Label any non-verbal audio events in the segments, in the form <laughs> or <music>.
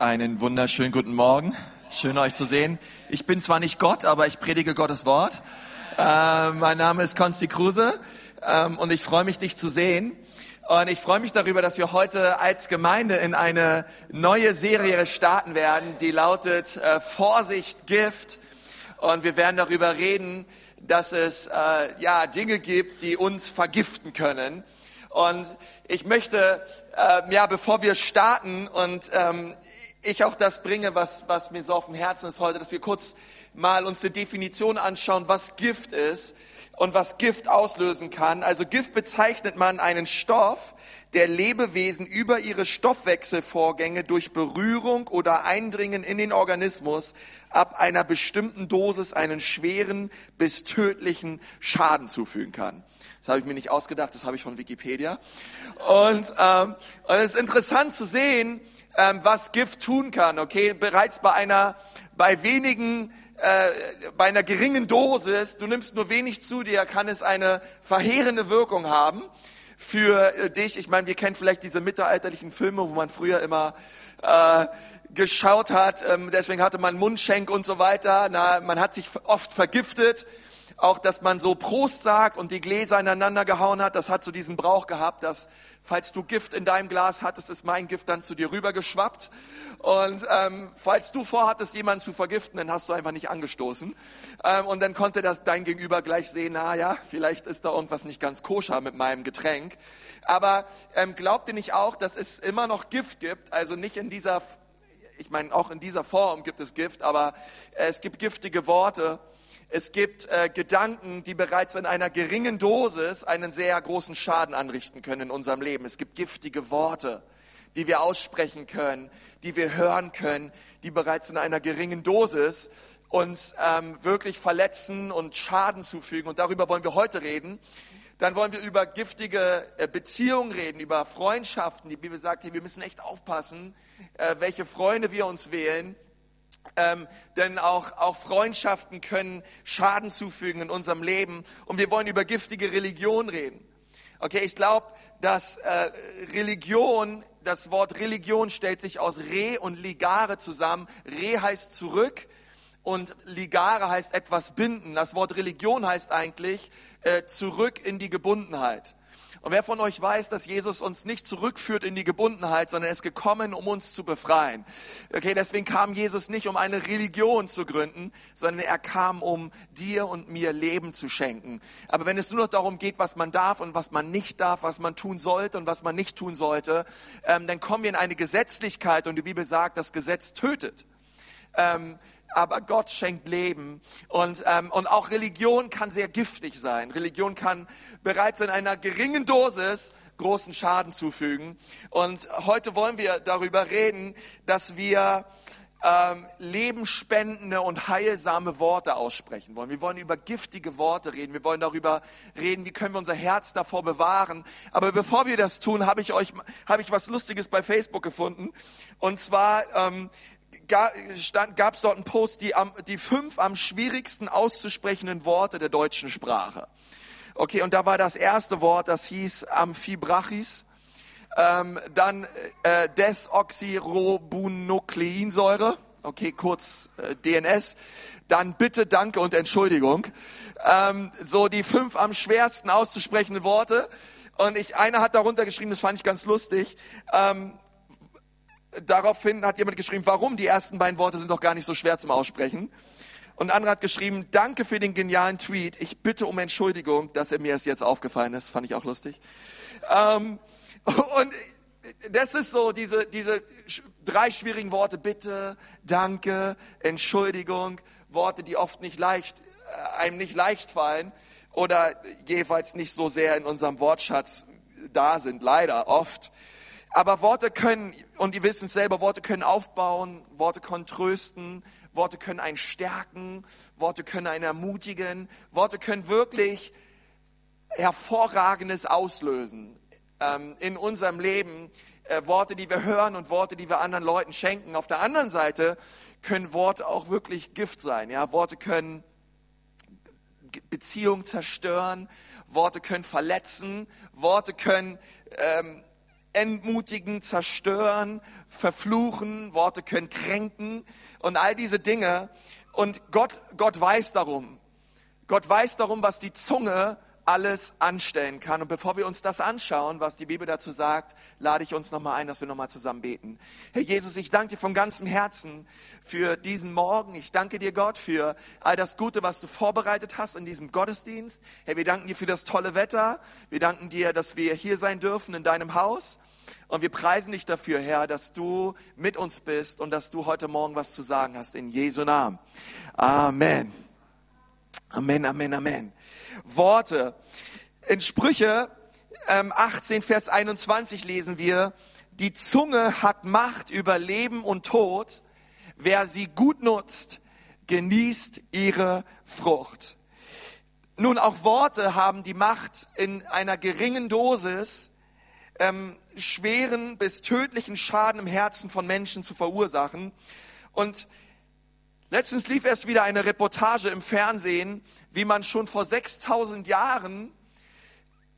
Einen wunderschönen guten Morgen. Schön euch zu sehen. Ich bin zwar nicht Gott, aber ich predige Gottes Wort. Äh, mein Name ist Konsti Kruse ähm, und ich freue mich, dich zu sehen. Und ich freue mich darüber, dass wir heute als Gemeinde in eine neue Serie starten werden, die lautet äh, Vorsicht, Gift. Und wir werden darüber reden, dass es äh, ja Dinge gibt, die uns vergiften können. Und ich möchte, äh, ja, bevor wir starten und ähm, ich auch das bringe, was, was mir so auf dem Herzen ist heute, dass wir kurz mal uns eine Definition anschauen, was Gift ist und was Gift auslösen kann. Also Gift bezeichnet man einen Stoff, der Lebewesen über ihre Stoffwechselvorgänge durch Berührung oder Eindringen in den Organismus ab einer bestimmten Dosis einen schweren bis tödlichen Schaden zufügen kann. Das habe ich mir nicht ausgedacht, das habe ich von Wikipedia. Und, ähm, und es ist interessant zu sehen, ähm, was Gift tun kann. Okay, bereits bei einer, bei wenigen, äh, bei einer geringen Dosis, du nimmst nur wenig zu dir, kann es eine verheerende Wirkung haben für äh, dich. Ich meine, wir kennen vielleicht diese mittelalterlichen Filme, wo man früher immer äh, geschaut hat. Ähm, deswegen hatte man Mundschenk und so weiter. Na, man hat sich oft vergiftet auch, dass man so Prost sagt und die Gläser ineinander gehauen hat, das hat so diesen Brauch gehabt, dass falls du Gift in deinem Glas hattest, ist mein Gift dann zu dir rübergeschwappt. Und ähm, falls du vorhattest, jemanden zu vergiften, dann hast du einfach nicht angestoßen. Ähm, und dann konnte das dein Gegenüber gleich sehen, na ja, vielleicht ist da irgendwas nicht ganz koscher mit meinem Getränk. Aber ähm, glaubt ihr nicht auch, dass es immer noch Gift gibt? Also nicht in dieser, ich meine, auch in dieser Form gibt es Gift, aber äh, es gibt giftige Worte es gibt äh, Gedanken, die bereits in einer geringen Dosis einen sehr großen Schaden anrichten können in unserem Leben. Es gibt giftige Worte, die wir aussprechen können, die wir hören können, die bereits in einer geringen Dosis uns ähm, wirklich verletzen und Schaden zufügen. Und darüber wollen wir heute reden. Dann wollen wir über giftige äh, Beziehungen reden, über Freundschaften. Die Bibel sagt, hey, wir müssen echt aufpassen, äh, welche Freunde wir uns wählen ähm, denn auch, auch Freundschaften können Schaden zufügen in unserem Leben. Und wir wollen über giftige Religion reden. Okay, ich glaube, dass äh, Religion, das Wort Religion stellt sich aus Re und Ligare zusammen. Re heißt zurück und Ligare heißt etwas binden. Das Wort Religion heißt eigentlich äh, zurück in die Gebundenheit. Und wer von euch weiß, dass Jesus uns nicht zurückführt in die Gebundenheit, sondern er ist gekommen, um uns zu befreien. Okay, deswegen kam Jesus nicht, um eine Religion zu gründen, sondern er kam, um dir und mir Leben zu schenken. Aber wenn es nur noch darum geht, was man darf und was man nicht darf, was man tun sollte und was man nicht tun sollte, ähm, dann kommen wir in eine Gesetzlichkeit und die Bibel sagt, das Gesetz tötet. Ähm, aber Gott schenkt Leben. Und, ähm, und auch Religion kann sehr giftig sein. Religion kann bereits in einer geringen Dosis großen Schaden zufügen. Und heute wollen wir darüber reden, dass wir ähm, lebenspendende und heilsame Worte aussprechen wollen. Wir wollen über giftige Worte reden. Wir wollen darüber reden, wie können wir unser Herz davor bewahren. Aber bevor wir das tun, habe ich euch habe ich was Lustiges bei Facebook gefunden. Und zwar ähm, gab es dort einen Post, die, die fünf am schwierigsten auszusprechenden Worte der deutschen Sprache. Okay, und da war das erste Wort, das hieß Amphibrachis, ähm, dann äh, Desoxyribonukleinsäure, okay, kurz äh, DNS, dann Bitte, Danke und Entschuldigung. Ähm, so die fünf am schwersten auszusprechenden Worte. Und ich, einer hat darunter geschrieben, das fand ich ganz lustig. Ähm, daraufhin hat jemand geschrieben, warum? Die ersten beiden Worte sind doch gar nicht so schwer zum Aussprechen. Und ein anderer hat geschrieben, danke für den genialen Tweet. Ich bitte um Entschuldigung, dass er mir erst jetzt aufgefallen ist. Fand ich auch lustig. Ähm, <laughs> und das ist so diese, diese drei schwierigen Worte. Bitte, danke, Entschuldigung. Worte, die oft nicht leicht, äh, einem nicht leicht fallen oder jedenfalls nicht so sehr in unserem Wortschatz da sind. Leider oft. Aber Worte können, und ihr wisst es selber, Worte können aufbauen, Worte können trösten, Worte können einen stärken, Worte können einen ermutigen, Worte können wirklich Hervorragendes auslösen ähm, in unserem Leben. Äh, Worte, die wir hören und Worte, die wir anderen Leuten schenken. Auf der anderen Seite können Worte auch wirklich Gift sein. Ja? Worte können Beziehungen zerstören, Worte können verletzen, Worte können ähm, entmutigen, zerstören, verfluchen, Worte können kränken und all diese Dinge. Und Gott, Gott weiß darum. Gott weiß darum, was die Zunge alles anstellen kann. Und bevor wir uns das anschauen, was die Bibel dazu sagt, lade ich uns nochmal ein, dass wir nochmal zusammen beten. Herr Jesus, ich danke dir von ganzem Herzen für diesen Morgen. Ich danke dir, Gott, für all das Gute, was du vorbereitet hast in diesem Gottesdienst. Herr, wir danken dir für das tolle Wetter. Wir danken dir, dass wir hier sein dürfen in deinem Haus. Und wir preisen dich dafür, Herr, dass du mit uns bist und dass du heute Morgen was zu sagen hast. In Jesu Namen. Amen. Amen, Amen, Amen. Worte. In Sprüche ähm, 18, Vers 21 lesen wir, die Zunge hat Macht über Leben und Tod. Wer sie gut nutzt, genießt ihre Frucht. Nun, auch Worte haben die Macht, in einer geringen Dosis ähm, schweren bis tödlichen Schaden im Herzen von Menschen zu verursachen. Und Letztens lief erst wieder eine Reportage im Fernsehen, wie man schon vor 6000 Jahren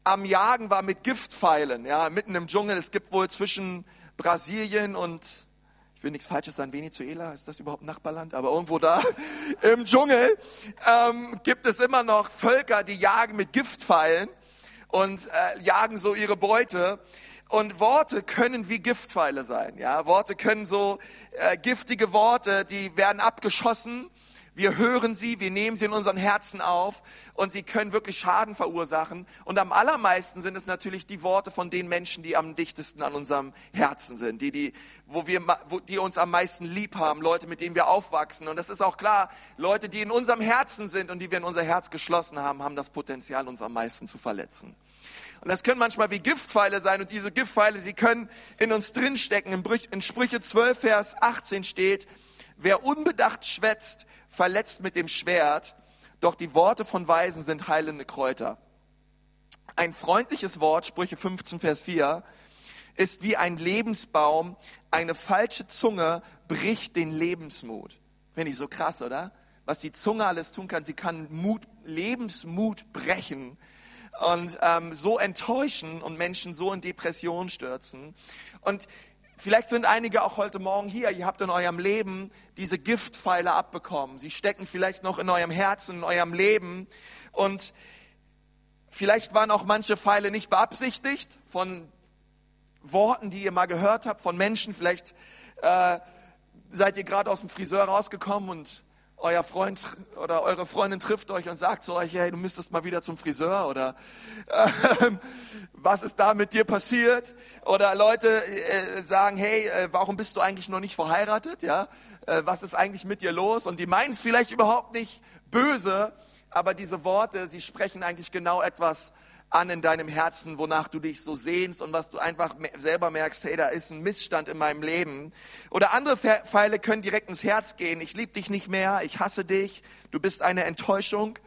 am Jagen war mit Giftpfeilen, ja, mitten im Dschungel. Es gibt wohl zwischen Brasilien und, ich will nichts Falsches sagen, Venezuela, ist das überhaupt Nachbarland? Aber irgendwo da <laughs> im Dschungel ähm, gibt es immer noch Völker, die jagen mit Giftpfeilen und äh, jagen so ihre Beute. Und Worte können wie Giftpfeile sein. Ja, Worte können so äh, giftige Worte, die werden abgeschossen. Wir hören sie, wir nehmen sie in unseren Herzen auf und sie können wirklich Schaden verursachen. Und am allermeisten sind es natürlich die Worte von den Menschen, die am dichtesten an unserem Herzen sind, die, die, wo wir, wo, die uns am meisten lieb haben, Leute, mit denen wir aufwachsen. Und das ist auch klar, Leute, die in unserem Herzen sind und die wir in unser Herz geschlossen haben, haben das Potenzial, uns am meisten zu verletzen. Und das können manchmal wie Giftpfeile sein. Und diese Giftpfeile, sie können in uns drinstecken. In Sprüche 12, Vers 18 steht, wer unbedacht schwätzt, verletzt mit dem Schwert. Doch die Worte von Weisen sind heilende Kräuter. Ein freundliches Wort, Sprüche 15, Vers 4, ist wie ein Lebensbaum. Eine falsche Zunge bricht den Lebensmut. Finde ich so krass, oder? Was die Zunge alles tun kann. Sie kann Mut, Lebensmut brechen und ähm, so enttäuschen und Menschen so in Depression stürzen. Und vielleicht sind einige auch heute Morgen hier, ihr habt in eurem Leben diese Giftpfeile abbekommen. Sie stecken vielleicht noch in eurem Herzen, in eurem Leben. Und vielleicht waren auch manche Pfeile nicht beabsichtigt von Worten, die ihr mal gehört habt, von Menschen. Vielleicht äh, seid ihr gerade aus dem Friseur rausgekommen und euer Freund oder eure Freundin trifft euch und sagt zu euch, hey, du müsstest mal wieder zum Friseur oder äh, was ist da mit dir passiert? Oder Leute äh, sagen, hey, äh, warum bist du eigentlich noch nicht verheiratet? Ja, äh, was ist eigentlich mit dir los? Und die meinen es vielleicht überhaupt nicht böse, aber diese Worte, sie sprechen eigentlich genau etwas an in deinem Herzen, wonach du dich so sehnst und was du einfach selber merkst, hey, da ist ein Missstand in meinem Leben. Oder andere Pfeile können direkt ins Herz gehen. Ich liebe dich nicht mehr, ich hasse dich, du bist eine Enttäuschung,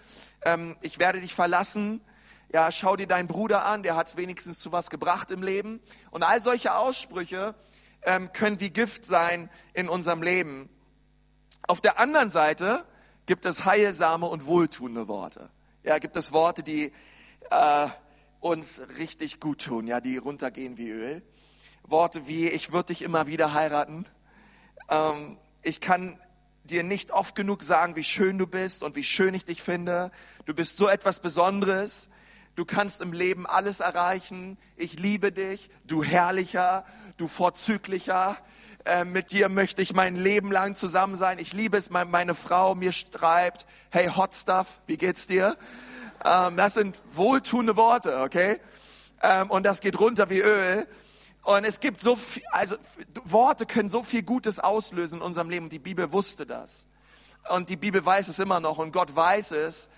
ähm, ich werde dich verlassen. Ja, schau dir deinen Bruder an, der hat wenigstens zu was gebracht im Leben. Und all solche Aussprüche ähm, können wie Gift sein in unserem Leben. Auf der anderen Seite gibt es heilsame und wohltuende Worte. Ja, gibt es Worte, die äh, uns richtig gut tun, ja, die runtergehen wie Öl. Worte wie, ich würde dich immer wieder heiraten. Ähm, ich kann dir nicht oft genug sagen, wie schön du bist und wie schön ich dich finde. Du bist so etwas Besonderes. Du kannst im Leben alles erreichen. Ich liebe dich, du herrlicher, du vorzüglicher. Äh, mit dir möchte ich mein Leben lang zusammen sein. Ich liebe es, meine Frau mir schreibt, hey Hot Stuff, wie geht's dir? Ähm, das sind wohltuende Worte, okay? Ähm, und das geht runter wie Öl. Und es gibt so viel, also Worte können so viel Gutes auslösen in unserem Leben. Die Bibel wusste das. Und die Bibel weiß es immer noch und Gott weiß es.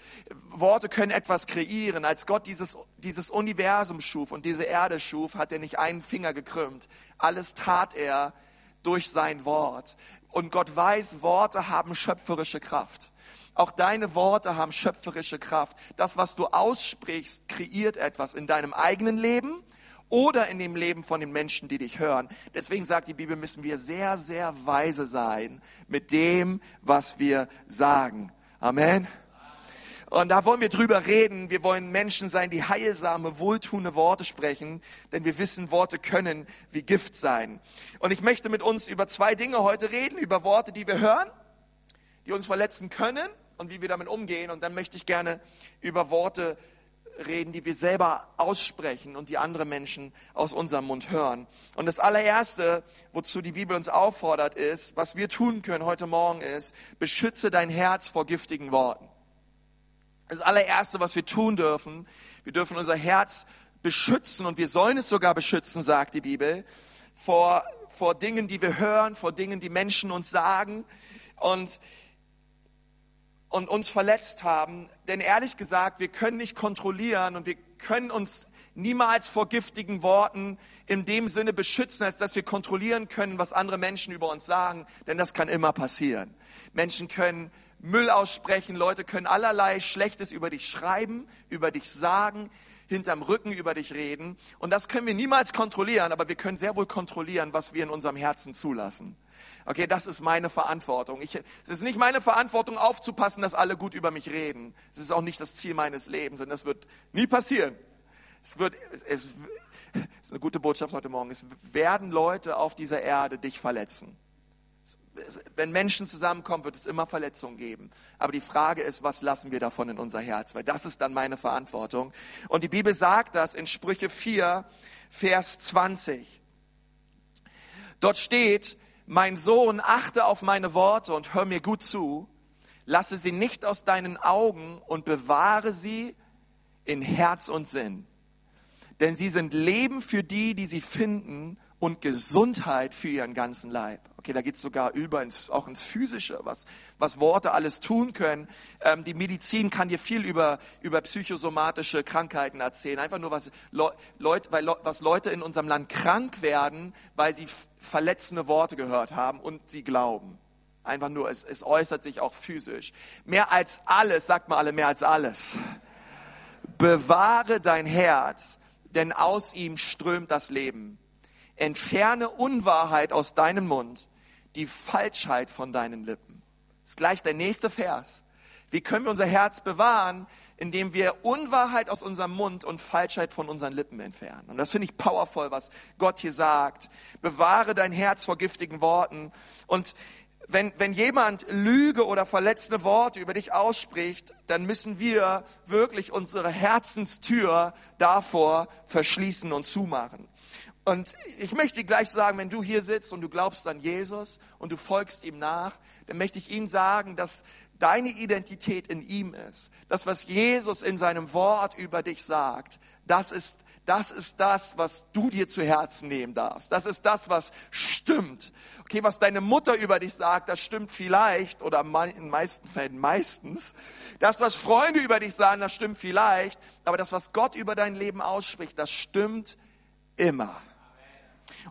Worte können etwas kreieren. Als Gott dieses, dieses Universum schuf und diese Erde schuf, hat er nicht einen Finger gekrümmt. Alles tat er durch sein Wort. Und Gott weiß, Worte haben schöpferische Kraft. Auch deine Worte haben schöpferische Kraft. Das, was du aussprichst, kreiert etwas in deinem eigenen Leben oder in dem Leben von den Menschen, die dich hören. Deswegen sagt die Bibel, müssen wir sehr, sehr weise sein mit dem, was wir sagen. Amen. Und da wollen wir drüber reden. Wir wollen Menschen sein, die heilsame, wohltuende Worte sprechen, denn wir wissen, Worte können wie Gift sein. Und ich möchte mit uns über zwei Dinge heute reden, über Worte, die wir hören, die uns verletzen können und wie wir damit umgehen. Und dann möchte ich gerne über Worte reden, die wir selber aussprechen und die andere Menschen aus unserem Mund hören. Und das allererste, wozu die Bibel uns auffordert, ist, was wir tun können heute Morgen ist, beschütze dein Herz vor giftigen Worten. Das allererste, was wir tun dürfen, wir dürfen unser Herz beschützen und wir sollen es sogar beschützen, sagt die Bibel, vor, vor Dingen, die wir hören, vor Dingen, die Menschen uns sagen und, und uns verletzt haben. Denn ehrlich gesagt, wir können nicht kontrollieren und wir können uns niemals vor giftigen Worten in dem Sinne beschützen, als dass wir kontrollieren können, was andere Menschen über uns sagen, denn das kann immer passieren. Menschen können Müll aussprechen. Leute können allerlei Schlechtes über dich schreiben, über dich sagen, hinterm Rücken über dich reden. Und das können wir niemals kontrollieren, aber wir können sehr wohl kontrollieren, was wir in unserem Herzen zulassen. Okay, das ist meine Verantwortung. Ich, es ist nicht meine Verantwortung, aufzupassen, dass alle gut über mich reden. Es ist auch nicht das Ziel meines Lebens und das wird nie passieren. Es wird, es, es ist eine gute Botschaft heute Morgen. Es werden Leute auf dieser Erde dich verletzen wenn Menschen zusammenkommen, wird es immer Verletzungen geben. Aber die Frage ist, was lassen wir davon in unser Herz? Weil das ist dann meine Verantwortung. Und die Bibel sagt das in Sprüche 4, Vers 20. Dort steht, mein Sohn, achte auf meine Worte und hör mir gut zu. Lasse sie nicht aus deinen Augen und bewahre sie in Herz und Sinn. Denn sie sind Leben für die, die sie finden und Gesundheit für ihren ganzen Leib. Okay, da geht es sogar über ins, auch ins Physische, was, was Worte alles tun können. Ähm, die Medizin kann dir viel über, über psychosomatische Krankheiten erzählen. Einfach nur, was, Leut, weil, was Leute in unserem Land krank werden, weil sie verletzende Worte gehört haben und sie glauben. Einfach nur, es, es äußert sich auch physisch. Mehr als alles, sagt mal alle, mehr als alles. Bewahre dein Herz, denn aus ihm strömt das Leben entferne Unwahrheit aus deinem Mund, die Falschheit von deinen Lippen. Das ist gleich der nächste Vers. Wie können wir unser Herz bewahren, indem wir Unwahrheit aus unserem Mund und Falschheit von unseren Lippen entfernen? Und das finde ich powerful, was Gott hier sagt. Bewahre dein Herz vor giftigen Worten. Und wenn, wenn jemand Lüge oder verletzende Worte über dich ausspricht, dann müssen wir wirklich unsere Herzenstür davor verschließen und zumachen. Und ich möchte gleich sagen, wenn du hier sitzt und du glaubst an Jesus und du folgst ihm nach, dann möchte ich ihm sagen, dass deine Identität in ihm ist. Das, was Jesus in seinem Wort über dich sagt, das ist, das ist das, was du dir zu Herzen nehmen darfst. Das ist das, was stimmt. Okay, was deine Mutter über dich sagt, das stimmt vielleicht oder in den meisten Fällen meistens. Das, was Freunde über dich sagen, das stimmt vielleicht. Aber das, was Gott über dein Leben ausspricht, das stimmt immer.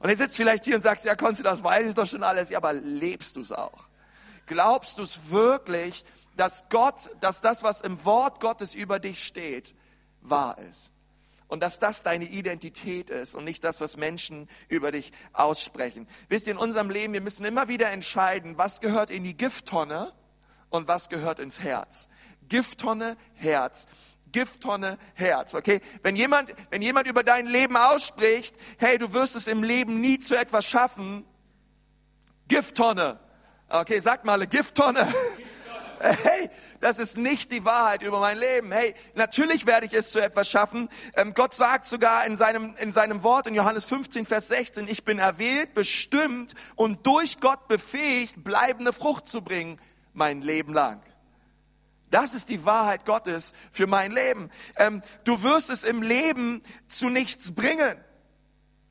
Und jetzt sitzt vielleicht hier und sagst, ja, Konzi, das weiß ich doch schon alles. Ja, aber lebst du es auch? Glaubst du es wirklich, dass Gott, dass das, was im Wort Gottes über dich steht, wahr ist? Und dass das deine Identität ist und nicht das, was Menschen über dich aussprechen. Wisst ihr, in unserem Leben, wir müssen immer wieder entscheiden, was gehört in die Gifttonne und was gehört ins Herz. Gifttonne, Herz. Gifttonne Herz, okay? Wenn jemand, wenn jemand über dein Leben ausspricht, hey, du wirst es im Leben nie zu etwas schaffen, Gifttonne. Okay, sag mal, Gifttonne. <laughs> Hey, das ist nicht die Wahrheit über mein Leben. Hey, natürlich werde ich es zu etwas schaffen. Ähm, Gott sagt sogar in seinem, in seinem Wort in Johannes 15, Vers 16, ich bin erwählt, bestimmt und durch Gott befähigt, bleibende Frucht zu bringen, mein Leben lang. Das ist die Wahrheit Gottes für mein Leben. Ähm, du wirst es im Leben zu nichts bringen.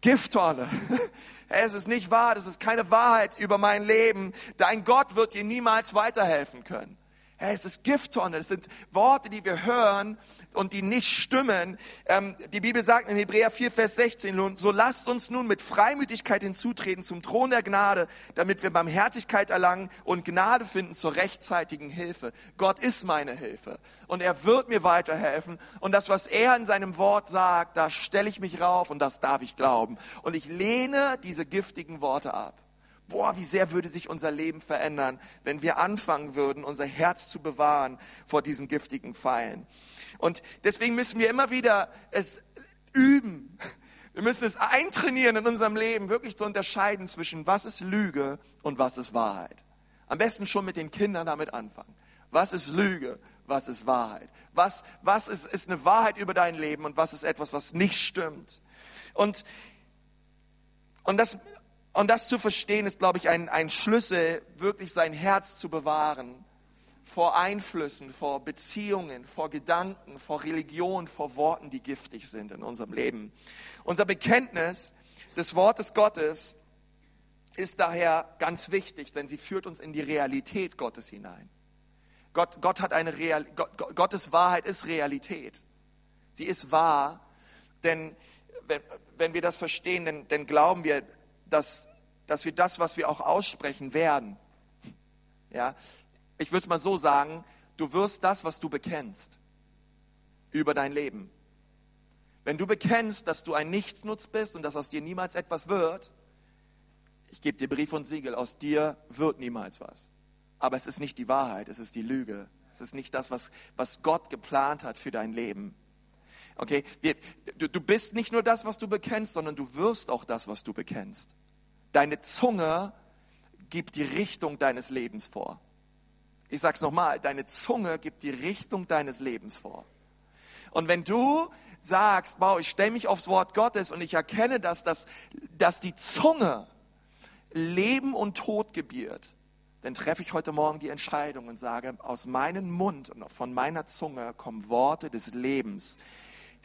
Gifttorne. <laughs> Es ist nicht wahr, das ist keine Wahrheit über mein Leben. Dein Gott wird dir niemals weiterhelfen können. Hey, es ist Gifttonne. Es sind Worte, die wir hören und die nicht stimmen. Ähm, die Bibel sagt in Hebräer 4, Vers 16, so lasst uns nun mit Freimütigkeit hinzutreten zum Thron der Gnade, damit wir Barmherzigkeit erlangen und Gnade finden zur rechtzeitigen Hilfe. Gott ist meine Hilfe und er wird mir weiterhelfen. Und das, was er in seinem Wort sagt, da stelle ich mich rauf und das darf ich glauben. Und ich lehne diese giftigen Worte ab. Boah, wie sehr würde sich unser Leben verändern, wenn wir anfangen würden, unser Herz zu bewahren vor diesen giftigen Pfeilen. Und deswegen müssen wir immer wieder es üben. Wir müssen es eintrainieren in unserem Leben, wirklich zu unterscheiden zwischen was ist Lüge und was ist Wahrheit. Am besten schon mit den Kindern damit anfangen. Was ist Lüge? Was ist Wahrheit? Was, was ist, ist eine Wahrheit über dein Leben und was ist etwas, was nicht stimmt? Und, und, das, und das zu verstehen, ist, glaube ich, ein, ein Schlüssel, wirklich sein Herz zu bewahren vor Einflüssen, vor Beziehungen, vor Gedanken, vor Religion, vor Worten, die giftig sind in unserem Leben. Unser Bekenntnis des Wortes Gottes ist daher ganz wichtig, denn sie führt uns in die Realität Gottes hinein. Gott, Gott hat eine Real, Gott, Gottes Wahrheit ist Realität. Sie ist wahr, denn wenn, wenn wir das verstehen, dann, dann glauben wir, dass, dass wir das, was wir auch aussprechen werden. Ja, ich würde es mal so sagen, du wirst das, was du bekennst, über dein Leben. Wenn du bekennst, dass du ein Nichtsnutz bist und dass aus dir niemals etwas wird, ich gebe dir Brief und Siegel, aus dir wird niemals was. Aber es ist nicht die Wahrheit, es ist die Lüge. Es ist nicht das, was, was Gott geplant hat für dein Leben. Okay, Wir, du, du bist nicht nur das, was du bekennst, sondern du wirst auch das, was du bekennst. Deine Zunge gibt die Richtung deines Lebens vor. Ich sage es nochmal, deine Zunge gibt die Richtung deines Lebens vor. Und wenn du sagst, wow, ich stelle mich aufs Wort Gottes und ich erkenne, dass, dass, dass die Zunge Leben und Tod gebiert, dann treffe ich heute Morgen die Entscheidung und sage, aus meinem Mund und von meiner Zunge kommen Worte des Lebens.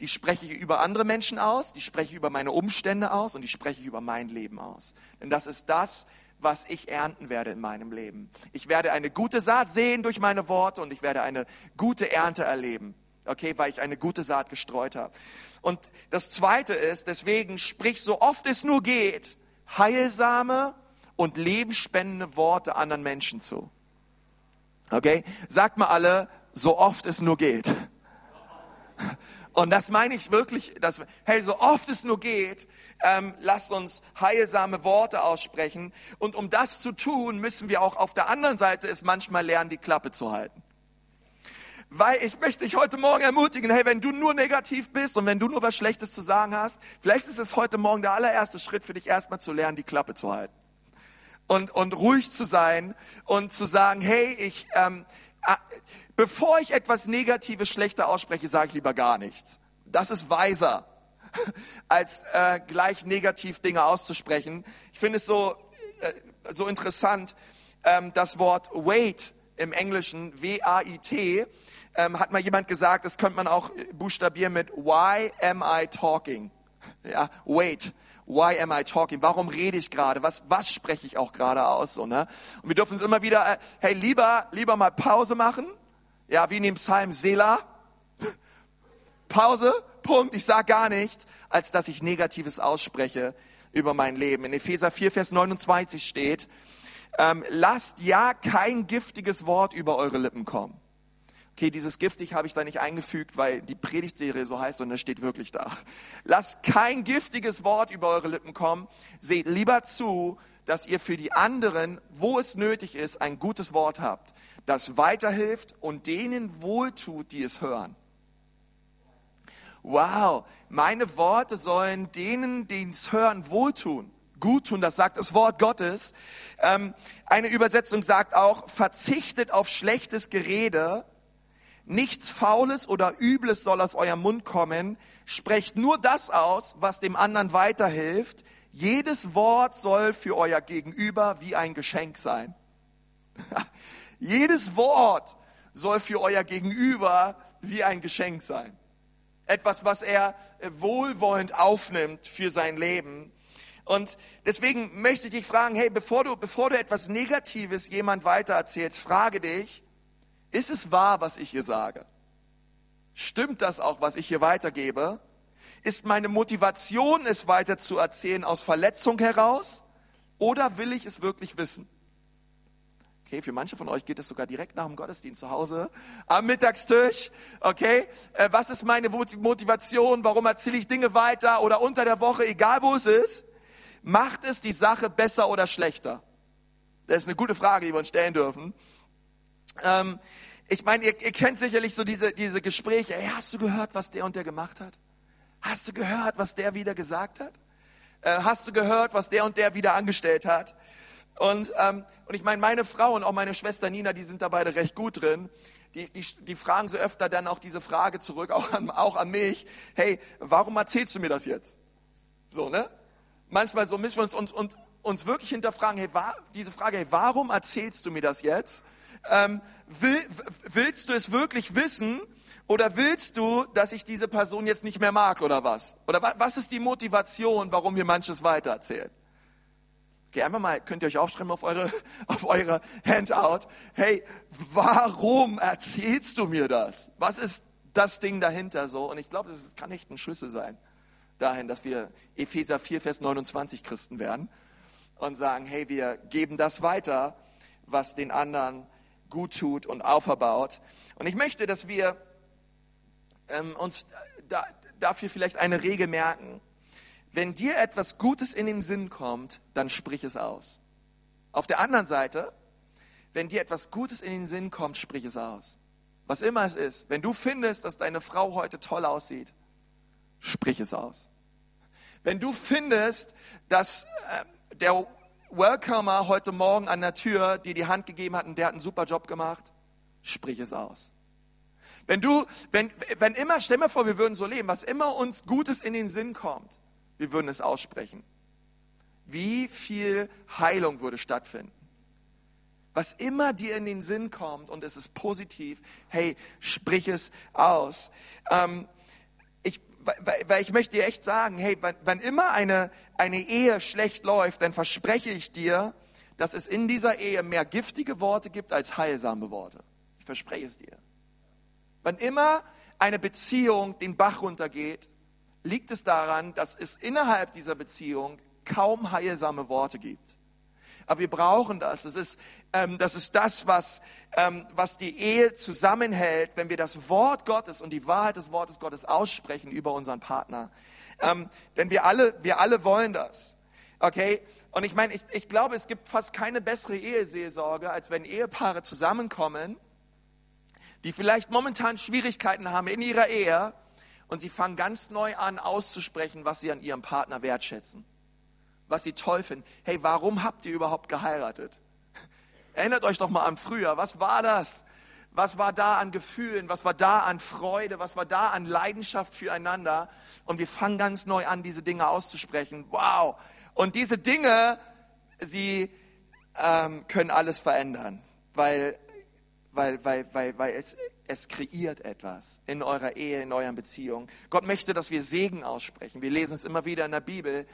Die spreche ich über andere Menschen aus, die spreche ich über meine Umstände aus und die spreche ich über mein Leben aus. Denn das ist das, was ich ernten werde in meinem Leben. Ich werde eine gute Saat sehen durch meine Worte und ich werde eine gute Ernte erleben. Okay, weil ich eine gute Saat gestreut habe. Und das zweite ist, deswegen sprich so oft es nur geht, heilsame und lebensspendende Worte anderen Menschen zu. Okay? Sagt mal alle, so oft es nur geht. Und das meine ich wirklich, dass, hey, so oft es nur geht, ähm, lasst uns heilsame Worte aussprechen. Und um das zu tun, müssen wir auch auf der anderen Seite es manchmal lernen, die Klappe zu halten. Weil ich möchte dich heute Morgen ermutigen, hey, wenn du nur negativ bist und wenn du nur was Schlechtes zu sagen hast, vielleicht ist es heute Morgen der allererste Schritt für dich erstmal zu lernen, die Klappe zu halten. Und, und ruhig zu sein und zu sagen, hey, ich, ähm, bevor ich etwas Negatives, Schlechter ausspreche, sage ich lieber gar nichts. Das ist weiser, <laughs> als äh, gleich negativ Dinge auszusprechen. Ich finde es so, äh, so interessant, ähm, das Wort wait im Englischen, W-A-I-T, ähm, hat mal jemand gesagt, das könnte man auch buchstabieren mit Why am I talking? Ja, wait. Why am I talking? Warum rede ich gerade? Was, was spreche ich auch gerade aus? So, ne? Und wir dürfen uns immer wieder, äh, hey, lieber, lieber mal Pause machen. Ja, wie in dem Psalm Sela. Pause, Punkt, ich sage gar nichts, als dass ich Negatives ausspreche über mein Leben. In Epheser 4, Vers 29 steht, ähm, lasst ja kein giftiges Wort über eure Lippen kommen okay, dieses giftig habe ich da nicht eingefügt, weil die Predigtserie so heißt und das steht wirklich da. Lasst kein giftiges Wort über eure Lippen kommen. Seht lieber zu, dass ihr für die anderen, wo es nötig ist, ein gutes Wort habt, das weiterhilft und denen wohltut, die es hören. Wow, meine Worte sollen denen, die es hören, wohltun gut tun, das sagt das Wort Gottes. Ähm, eine Übersetzung sagt auch, verzichtet auf schlechtes Gerede Nichts Faules oder Übles soll aus eurem Mund kommen. Sprecht nur das aus, was dem anderen weiterhilft. Jedes Wort soll für euer Gegenüber wie ein Geschenk sein. <laughs> Jedes Wort soll für euer Gegenüber wie ein Geschenk sein. Etwas, was er wohlwollend aufnimmt für sein Leben. Und deswegen möchte ich dich fragen, hey, bevor du, bevor du etwas Negatives jemand weitererzählst, frage dich, ist es wahr, was ich hier sage? Stimmt das auch, was ich hier weitergebe? Ist meine Motivation, es weiter zu erzählen, aus Verletzung heraus? Oder will ich es wirklich wissen? Okay, für manche von euch geht es sogar direkt nach dem Gottesdienst zu Hause am Mittagstisch. Okay, äh, was ist meine Motivation? Warum erzähle ich Dinge weiter oder unter der Woche, egal wo es ist? Macht es die Sache besser oder schlechter? Das ist eine gute Frage, die wir uns stellen dürfen. Ähm, ich meine, ihr, ihr kennt sicherlich so diese, diese Gespräche. Hey, hast du gehört, was der und der gemacht hat? Hast du gehört, was der wieder gesagt hat? Äh, hast du gehört, was der und der wieder angestellt hat? Und, ähm, und ich meine, meine Frau und auch meine Schwester Nina, die sind da beide recht gut drin. Die, die, die fragen so öfter dann auch diese Frage zurück, auch an, auch an mich. Hey, warum erzählst du mir das jetzt? So, ne? Manchmal so müssen wir uns, uns, uns, wirklich hinterfragen, hey, war, diese Frage, hey, warum erzählst du mir das jetzt? Ähm, will, willst du es wirklich wissen? Oder willst du, dass ich diese Person jetzt nicht mehr mag oder was? Oder was ist die Motivation, warum wir manches weitererzählen? Okay, einfach mal, könnt ihr euch aufschreiben auf eure, <laughs> auf eure Handout. Hey, warum erzählst du mir das? Was ist das Ding dahinter so? Und ich glaube, das kann echt ein Schlüssel sein dahin, dass wir Epheser 4, Vers 29 Christen werden und sagen, hey, wir geben das weiter, was den anderen gut tut und auferbaut. Und ich möchte, dass wir ähm, uns da, dafür vielleicht eine Regel merken. Wenn dir etwas Gutes in den Sinn kommt, dann sprich es aus. Auf der anderen Seite, wenn dir etwas Gutes in den Sinn kommt, sprich es aus. Was immer es ist. Wenn du findest, dass deine Frau heute toll aussieht, sprich es aus. Wenn du findest, dass äh, der Welcomer heute Morgen an der Tür dir die Hand gegeben hat und der hat einen super Job gemacht, sprich es aus. Wenn du, wenn, wenn immer, stell mir vor, wir würden so leben, was immer uns Gutes in den Sinn kommt, wir würden es aussprechen. Wie viel Heilung würde stattfinden? Was immer dir in den Sinn kommt und es ist positiv, hey, sprich es aus. Ähm, weil, weil ich möchte dir echt sagen, hey, wann, wann immer eine, eine Ehe schlecht läuft, dann verspreche ich dir, dass es in dieser Ehe mehr giftige Worte gibt als heilsame Worte. Ich verspreche es dir. Wann immer eine Beziehung den Bach runtergeht, liegt es daran, dass es innerhalb dieser Beziehung kaum heilsame Worte gibt. Aber wir brauchen das. Das ist, ähm, das, ist das, was, ähm, was die Ehe zusammenhält, wenn wir das Wort Gottes und die Wahrheit des Wortes Gottes aussprechen über unseren Partner. Ähm, denn wir alle, wir alle wollen das. Okay? Und ich meine, ich, ich glaube, es gibt fast keine bessere Eheseelsorge, als wenn Ehepaare zusammenkommen die vielleicht momentan Schwierigkeiten haben in ihrer Ehe und sie fangen ganz neu an auszusprechen, was sie an ihrem Partner wertschätzen, was sie toll finden. Hey, warum habt ihr überhaupt geheiratet? <laughs> Erinnert euch doch mal an früher. Was war das? Was war da an Gefühlen? Was war da an Freude? Was war da an Leidenschaft füreinander? Und wir fangen ganz neu an, diese Dinge auszusprechen. Wow! Und diese Dinge, sie ähm, können alles verändern, weil weil, weil, weil, weil es, es kreiert etwas in eurer Ehe, in euren Beziehungen. Gott möchte, dass wir Segen aussprechen. Wir lesen es immer wieder in der Bibel,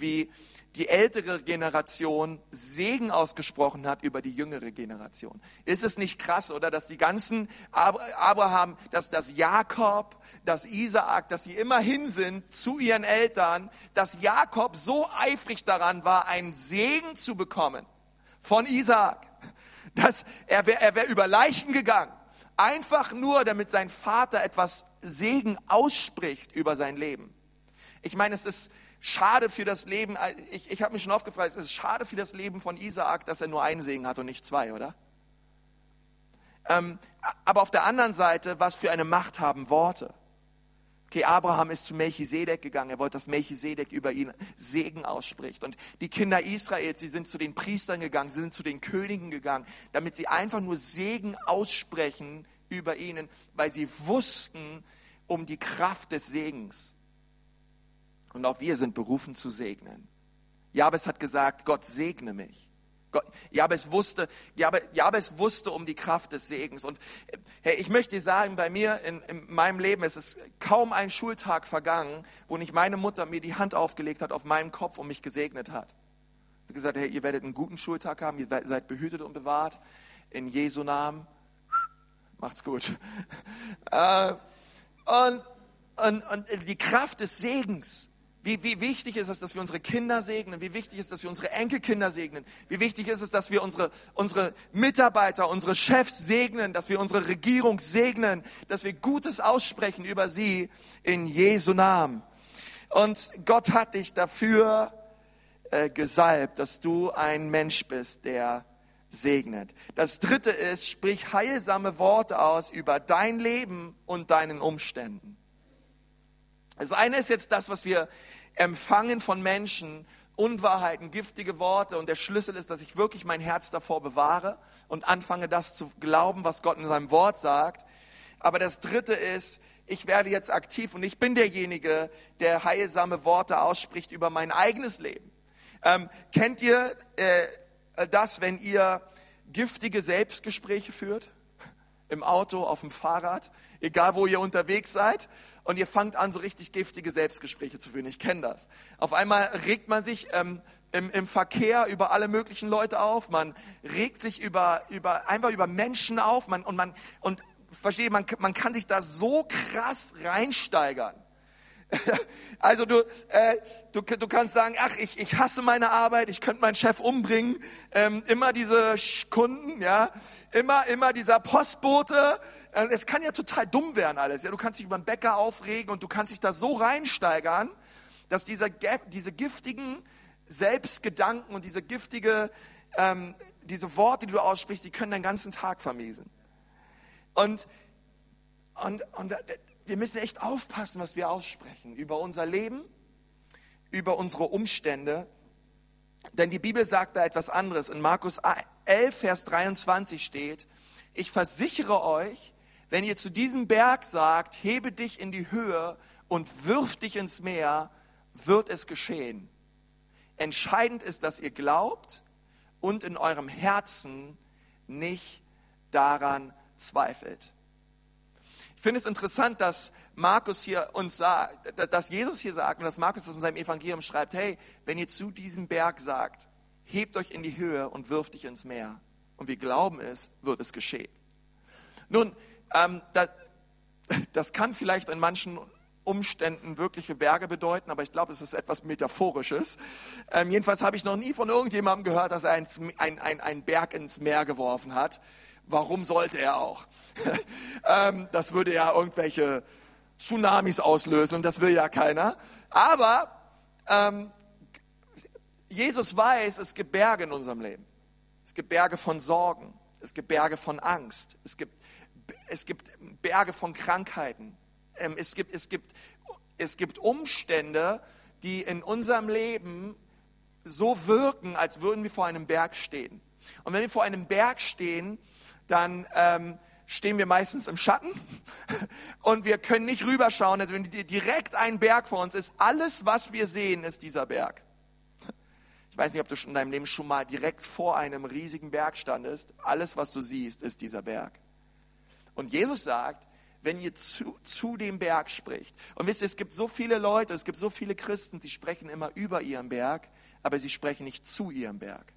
wie die ältere Generation Segen ausgesprochen hat über die jüngere Generation. Ist es nicht krass, oder, dass die ganzen Abraham, dass das Jakob, das Isaak, dass sie immer hin sind zu ihren Eltern, dass Jakob so eifrig daran war, einen Segen zu bekommen von Isaak dass er wäre er wär über Leichen gegangen. Einfach nur, damit sein Vater etwas Segen ausspricht über sein Leben. Ich meine, es ist schade für das Leben, ich, ich habe mich schon oft gefragt, es ist schade für das Leben von Isaak, dass er nur einen Segen hat und nicht zwei, oder? Ähm, aber auf der anderen Seite, was für eine Macht haben Worte? Okay, Abraham ist zu Melchisedek gegangen. Er wollte, dass Melchisedek über ihn Segen ausspricht. Und die Kinder Israels, sie sind zu den Priestern gegangen, sie sind zu den Königen gegangen, damit sie einfach nur Segen aussprechen über ihnen, weil sie wussten um die Kraft des Segens. Und auch wir sind berufen zu segnen. Jabes hat gesagt, Gott segne mich. Jabes wusste, Jabes wusste um die Kraft des Segens. Und hey, ich möchte dir sagen, bei mir in, in meinem Leben ist es kaum ein Schultag vergangen, wo nicht meine Mutter mir die Hand aufgelegt hat auf meinen Kopf und mich gesegnet hat. Hat gesagt, hey, ihr werdet einen guten Schultag haben, ihr seid behütet und bewahrt. In Jesu Namen. Macht's gut. <laughs> Äh, und, und, und die Kraft des Segens wie, wie wichtig ist es, dass wir unsere Kinder segnen? Wie wichtig ist es, dass wir unsere Enkelkinder segnen? Wie wichtig ist es, dass wir unsere, unsere Mitarbeiter, unsere Chefs segnen, dass wir unsere Regierung segnen, dass wir Gutes aussprechen über sie in Jesu Namen. Und Gott hat dich dafür äh, gesalbt, dass du ein Mensch bist, der segnet. Das dritte ist, sprich heilsame Worte aus über dein Leben und deinen Umständen. Das eine ist jetzt das, was wir empfangen von Menschen, Unwahrheiten, giftige Worte. Und der Schlüssel ist, dass ich wirklich mein Herz davor bewahre und anfange, das zu glauben, was Gott in seinem Wort sagt. Aber das Dritte ist, ich werde jetzt aktiv und ich bin derjenige, der heilsame Worte ausspricht über mein eigenes Leben. Ähm, kennt ihr äh, das, wenn ihr giftige Selbstgespräche führt? Im Auto, auf dem Fahrrad, egal wo ihr unterwegs seid. Und ihr fangt an, so richtig giftige Selbstgespräche zu führen. Ich kenne das. Auf einmal regt man sich ähm, im, im Verkehr über alle möglichen Leute auf. Man regt sich über, über, einfach über Menschen auf. Man, und man, und verstehe, man, man kann sich da so krass reinsteigern. <laughs> Also du, äh, du, du kannst sagen, ach, ich, ich hasse meine Arbeit, ich könnte meinen Chef umbringen. Ähm, immer diese Kunden, ja, immer, immer dieser Postbote. Äh, es kann ja total dumm werden alles. Ja, du kannst dich über den Bäcker aufregen und du kannst dich da so reinsteigern, dass dieser, diese giftigen Selbstgedanken und diese giftige, ähm, diese Worte, die du aussprichst, die können deinen ganzen Tag vermiesen. Und, und, und wir müssen echt aufpassen, was wir aussprechen über unser Leben, über unsere Umstände. Denn die Bibel sagt da etwas anderes. In Markus 11, Vers 23 steht, ich versichere euch, wenn ihr zu diesem Berg sagt, hebe dich in die Höhe und wirf dich ins Meer, wird es geschehen. Entscheidend ist, dass ihr glaubt und in eurem Herzen nicht daran zweifelt. Ich finde es interessant, dass Markus hier uns sagt, dass Jesus hier sagt und dass Markus das in seinem Evangelium schreibt, hey, wenn ihr zu diesem Berg sagt, hebt euch in die Höhe und wirft dich ins Meer. Und wir glauben es, wird es geschehen. Nun, ähm, das, das kann vielleicht in manchen Umständen wirkliche Berge bedeuten, aber ich glaube, es ist etwas Metaphorisches. Ähm, jedenfalls habe ich noch nie von irgendjemandem gehört, dass er einen ein, ein Berg ins Meer geworfen hat. Warum sollte er auch? <laughs> ähm, das würde ja irgendwelche Tsunamis auslösen und das will ja keiner. Aber ähm, Jesus weiß, es gibt Berge in unserem Leben. Es gibt Berge von Sorgen. Es gibt Berge von Angst. Es gibt, es gibt Berge von Krankheiten. Ähm, es, gibt, es, gibt, es gibt Umstände, die in unserem Leben so wirken, als würden wir vor einem Berg stehen. Und wenn wir vor einem Berg stehen, dann ähm, stehen wir meistens im Schatten <laughs> und wir können nicht rüberschauen. Also wenn direkt ein Berg vor uns ist, alles, was wir sehen, ist dieser Berg. Ich weiß nicht, ob du in deinem Leben schon mal direkt vor einem riesigen Berg standest. Alles, was du siehst, ist dieser Berg. Und Jesus sagt, wenn ihr zu, zu dem Berg spricht. Und wisst ihr, es gibt so viele Leute, es gibt so viele Christen, die sprechen immer über ihren Berg, aber sie sprechen nicht zu ihrem Berg.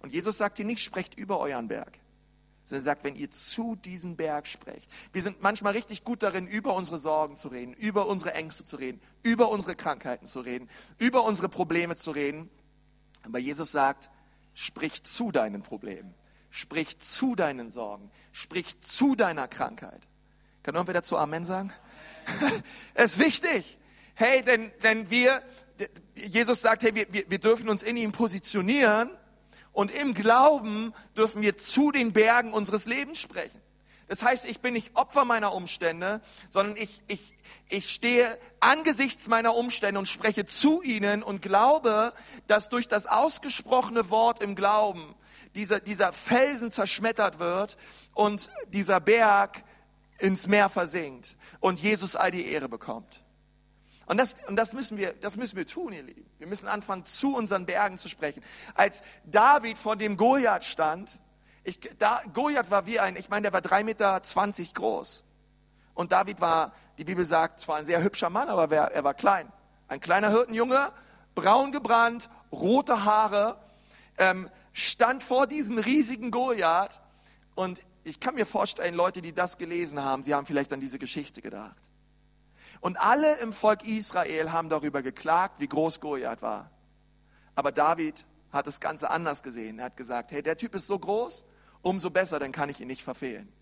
Und Jesus sagt hier nicht, sprecht über euren Berg sondern er sagt, wenn ihr zu diesem Berg sprecht. Wir sind manchmal richtig gut darin, über unsere Sorgen zu reden, über unsere Ängste zu reden, über unsere Krankheiten zu reden, über unsere Probleme zu reden. Aber Jesus sagt, sprich zu deinen Problemen, sprich zu deinen Sorgen, sprich zu deiner Krankheit. Kann irgendwer dazu Amen sagen? <laughs> es ist wichtig. Hey, denn, denn wir, Jesus sagt, hey, wir, wir dürfen uns in ihm positionieren und im Glauben dürfen wir zu den Bergen unseres Lebens sprechen. Das heißt, ich bin nicht Opfer meiner Umstände, sondern ich, ich, ich stehe angesichts meiner Umstände und spreche zu ihnen und glaube, dass durch das ausgesprochene Wort im Glauben dieser, dieser Felsen zerschmettert wird und dieser Berg ins Meer versinkt und Jesus all die Ehre bekommt. Und das, und das, müssen wir, das müssen wir tun, ihr Lieben. Wir müssen anfangen, zu unseren Bergen zu sprechen. Als David vor dem Goliath stand, ich, da, Goliath war wie ein, ich meine, der war drei Meter zwanzig groß. Und David war, die Bibel sagt, zwar ein sehr hübscher Mann, aber er war klein. Ein kleiner Hirtenjunge, braun gebrannt, rote Haare, ähm, stand vor diesem riesigen Goliath. Und ich kann mir vorstellen, Leute, die das gelesen haben, sie haben vielleicht an diese Geschichte gedacht. Und alle im Volk Israel haben darüber geklagt, wie groß Goliath war. Aber David hat das Ganze anders gesehen. Er hat gesagt, hey, der Typ ist so groß, umso besser, dann kann ich ihn nicht verfehlen.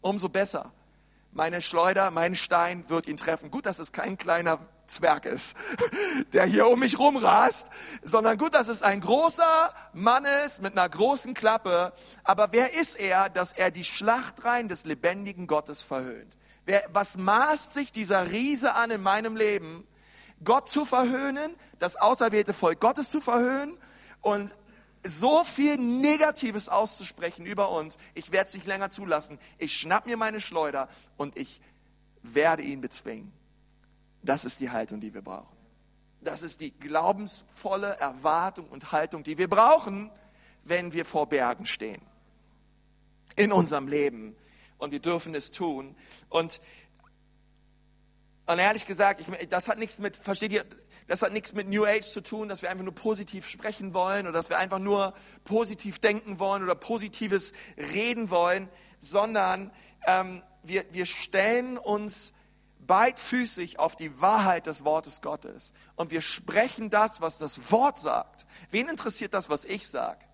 Umso besser. Meine Schleuder, mein Stein wird ihn treffen. Gut, das ist kein kleiner Zwerg ist, <laughs> der hier um mich rumrast, sondern gut, dass es ein großer Mann ist mit einer großen Klappe. Aber wer ist er, dass er die Schlachtreihen des lebendigen Gottes verhöhnt? Wer, was maßt sich dieser Riese an in meinem Leben, Gott zu verhöhnen, das auserwählte Volk Gottes zu verhöhnen und so viel Negatives auszusprechen über uns, ich werde es nicht länger zulassen. Ich schnapp mir meine Schleuder und ich werde ihn bezwingen. Das ist die Haltung, die wir brauchen. Das ist die glaubensvolle Erwartung und Haltung, die wir brauchen, wenn wir vor Bergen stehen. In unserem Leben. Und wir dürfen es tun. Und, und ehrlich gesagt, ich, das hat nichts mit, versteht ihr, das hat nichts mit New Age zu tun, dass wir einfach nur positiv sprechen wollen oder dass wir einfach nur positiv denken wollen oder positives reden wollen, sondern ähm, wir, wir stellen uns beidfüßig auf die Wahrheit des Wortes Gottes und wir sprechen das, was das Wort sagt. Wen interessiert das, was ich sage?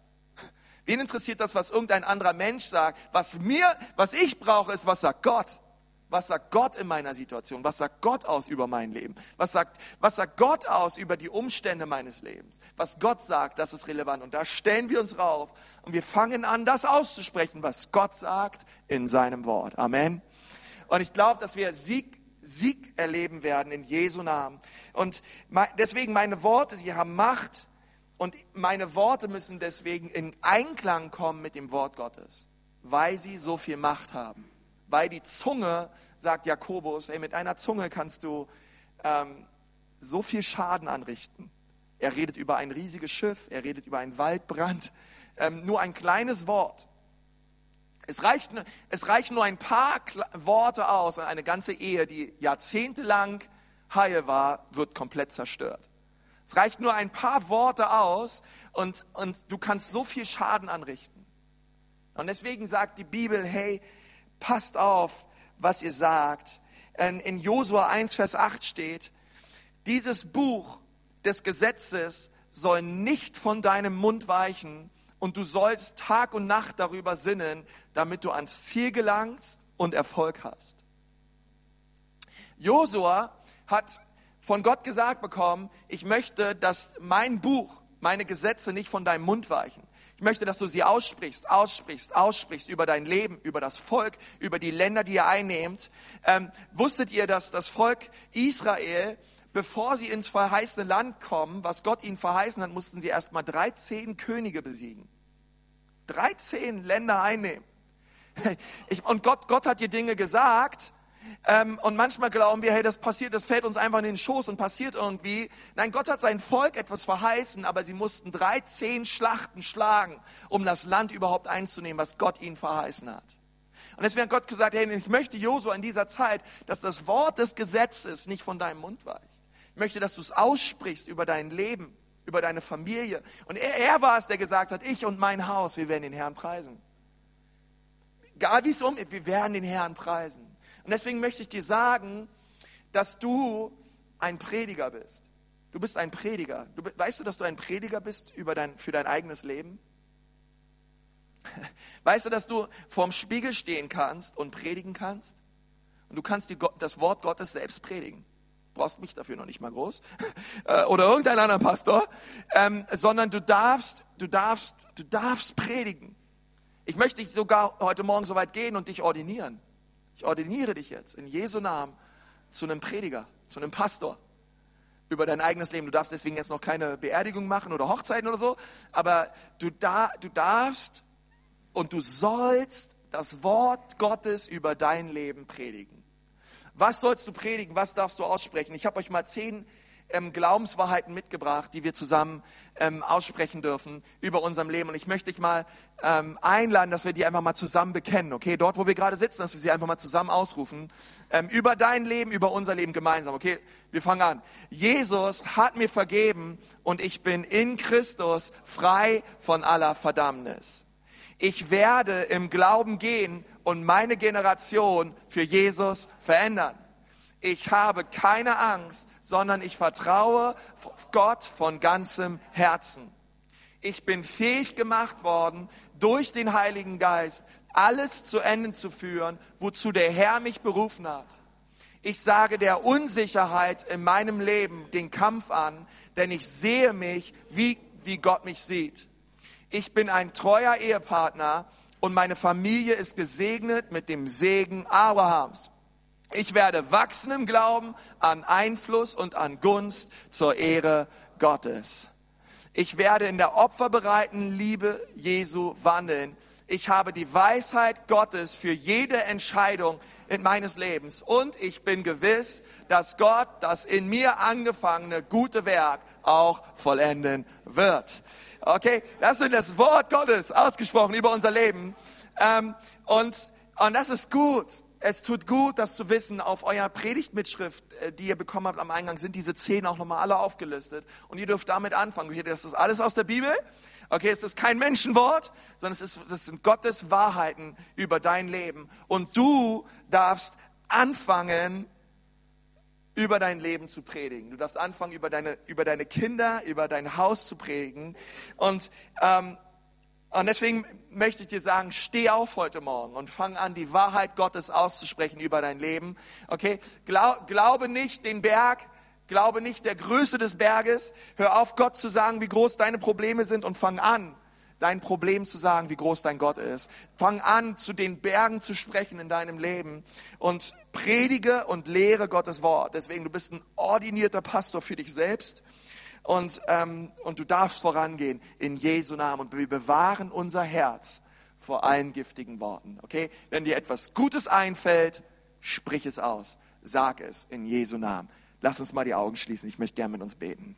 Wen interessiert das, was irgendein anderer Mensch sagt? Was mir, was ich brauche, ist, was sagt Gott? Was sagt Gott in meiner Situation? Was sagt Gott aus über mein Leben? Was sagt, was sagt Gott aus über die Umstände meines Lebens? Was Gott sagt, das ist relevant. Und da stellen wir uns rauf und wir fangen an, das auszusprechen, was Gott sagt in seinem Wort. Amen. Und ich glaube, dass wir Sieg, Sieg erleben werden in Jesu Namen. Und deswegen meine Worte, sie haben Macht und meine Worte müssen deswegen in Einklang kommen mit dem Wort Gottes, weil sie so viel Macht haben weil die Zunge, sagt Jakobus, ey, mit einer Zunge kannst du ähm, so viel Schaden anrichten. Er redet über ein riesiges Schiff, er redet über einen Waldbrand. Ähm, nur ein kleines Wort. Es, reicht, es reichen nur ein paar Worte aus und eine ganze Ehe, die jahrzehntelang heil war, wird komplett zerstört. Es reicht nur ein paar Worte aus und, und du kannst so viel Schaden anrichten. Und deswegen sagt die Bibel, hey, passt auf, was ihr sagt. In Josua 1, Vers 8 steht, dieses Buch des Gesetzes soll nicht von deinem Mund weichen und du sollst Tag und Nacht darüber sinnen, damit du ans Ziel gelangst und Erfolg hast. Josua hat von Gott gesagt bekommen, ich möchte, dass mein Buch, meine Gesetze nicht von deinem Mund weichen. Ich möchte, dass du sie aussprichst, aussprichst, aussprichst über dein Leben, über das Volk, über die Länder, die ihr einnehmt. Ähm, wusstet ihr, dass das Volk Israel, bevor sie ins verheißene Land kommen, was Gott ihnen verheißen hat, mussten sie erstmal 13 Könige besiegen. 13 Länder einnehmen. <laughs> Ich, und Gott, Gott hat dir Dinge gesagt, ähm, und manchmal glauben wir, hey, das passiert, das fällt uns einfach in den Schoß und passiert irgendwie. Nein, Gott hat sein Volk etwas verheißen, aber sie mussten 13 Schlachten schlagen, um das Land überhaupt einzunehmen, was Gott ihnen verheißen hat. Und deswegen hat Gott gesagt, hey, ich möchte Josua in dieser Zeit, dass das Wort des Gesetzes nicht von deinem Mund weicht. Ich möchte, dass du es aussprichst über dein Leben, über deine Familie. Und er, er war es, der gesagt hat, ich und mein Haus, wir werden den Herrn preisen. Egal wie es um, wir werden den Herrn preisen. Und deswegen möchte ich dir sagen, dass du ein Prediger bist. Du bist ein Prediger. Du, weißt du, dass du ein Prediger bist über dein, für dein eigenes Leben? <laughs> Weißt du, dass du vorm Spiegel stehen kannst und predigen kannst? Und du kannst die, das Wort Gottes selbst predigen. Du brauchst mich dafür noch nicht mal groß. <laughs> Äh, oder irgendeinen anderen Pastor. Ähm, sondern du darfst, du darfst, du darfst predigen. Ich möchte dich sogar heute Morgen so weit gehen und dich ordinieren. Ich ordiniere dich jetzt in Jesu Namen zu einem Prediger, zu einem Pastor über dein eigenes Leben. Du darfst deswegen jetzt noch keine Beerdigung machen oder Hochzeiten oder so, aber du, da, du darfst und du sollst das Wort Gottes über dein Leben predigen. Was sollst du predigen? Was darfst du aussprechen? Ich habe euch mal zehn ähm, Glaubenswahrheiten mitgebracht, die wir zusammen ähm, aussprechen dürfen über unserem Leben. Und ich möchte dich mal ähm, einladen, dass wir die einfach mal zusammen bekennen, okay? Dort, wo wir gerade sitzen, dass wir sie einfach mal zusammen ausrufen. Ähm, über dein Leben, über unser Leben gemeinsam, okay? Wir fangen an. Jesus hat mir vergeben und ich bin in Christus frei von aller Verdammnis. Ich werde im Glauben gehen und meine Generation für Jesus verändern. Ich habe keine Angst, sondern ich vertraue Gott von ganzem Herzen. Ich bin fähig gemacht worden, durch den Heiligen Geist alles zu Ende zu führen, wozu der Herr mich berufen hat. Ich sage der Unsicherheit in meinem Leben den Kampf an, denn ich sehe mich, wie, wie Gott mich sieht. Ich bin ein treuer Ehepartner und meine Familie ist gesegnet mit dem Segen Abrahams. Ich werde wachsen im Glauben an Einfluss und an Gunst zur Ehre Gottes. Ich werde in der opferbereiten Liebe Jesu wandeln. Ich habe die Weisheit Gottes für jede Entscheidung in meines Lebens. Und ich bin gewiss, dass Gott das in mir angefangene gute Werk auch vollenden wird. Okay, das ist das Wort Gottes ausgesprochen über unser Leben. Ähm, und, und das ist gut. Es tut gut, das zu wissen. Auf eurer Predigtmitschrift, äh, die ihr bekommen habt am Eingang, sind diese zehn auch nochmal alle aufgelistet. Und ihr dürft damit anfangen. Das ist alles aus der Bibel. Okay, es ist kein Menschenwort, sondern es ist, das sind Gottes Wahrheiten über dein Leben. Und du darfst anfangen, über dein Leben zu predigen. Du darfst anfangen, über deine, über deine Kinder, über dein Haus zu predigen. Und, ähm, und deswegen möchte ich dir sagen, steh auf heute Morgen und fang an, die Wahrheit Gottes auszusprechen über dein Leben. Okay? Glaub, glaube nicht den Berg, glaube nicht der Größe des Berges. Hör auf, Gott zu sagen, wie groß deine Probleme sind und fang an, dein Problem zu sagen, wie groß dein Gott ist. Fang an, zu den Bergen zu sprechen in deinem Leben und predige und lehre Gottes Wort. Deswegen, du bist ein ordinierter Pastor für dich selbst und, ähm, und du darfst vorangehen in Jesu Namen und wir bewahren unser Herz vor allen giftigen Worten. Okay? Wenn dir etwas Gutes einfällt, sprich es aus. Sag es in Jesu Namen. Lass uns mal die Augen schließen. Ich möchte gerne mit uns beten.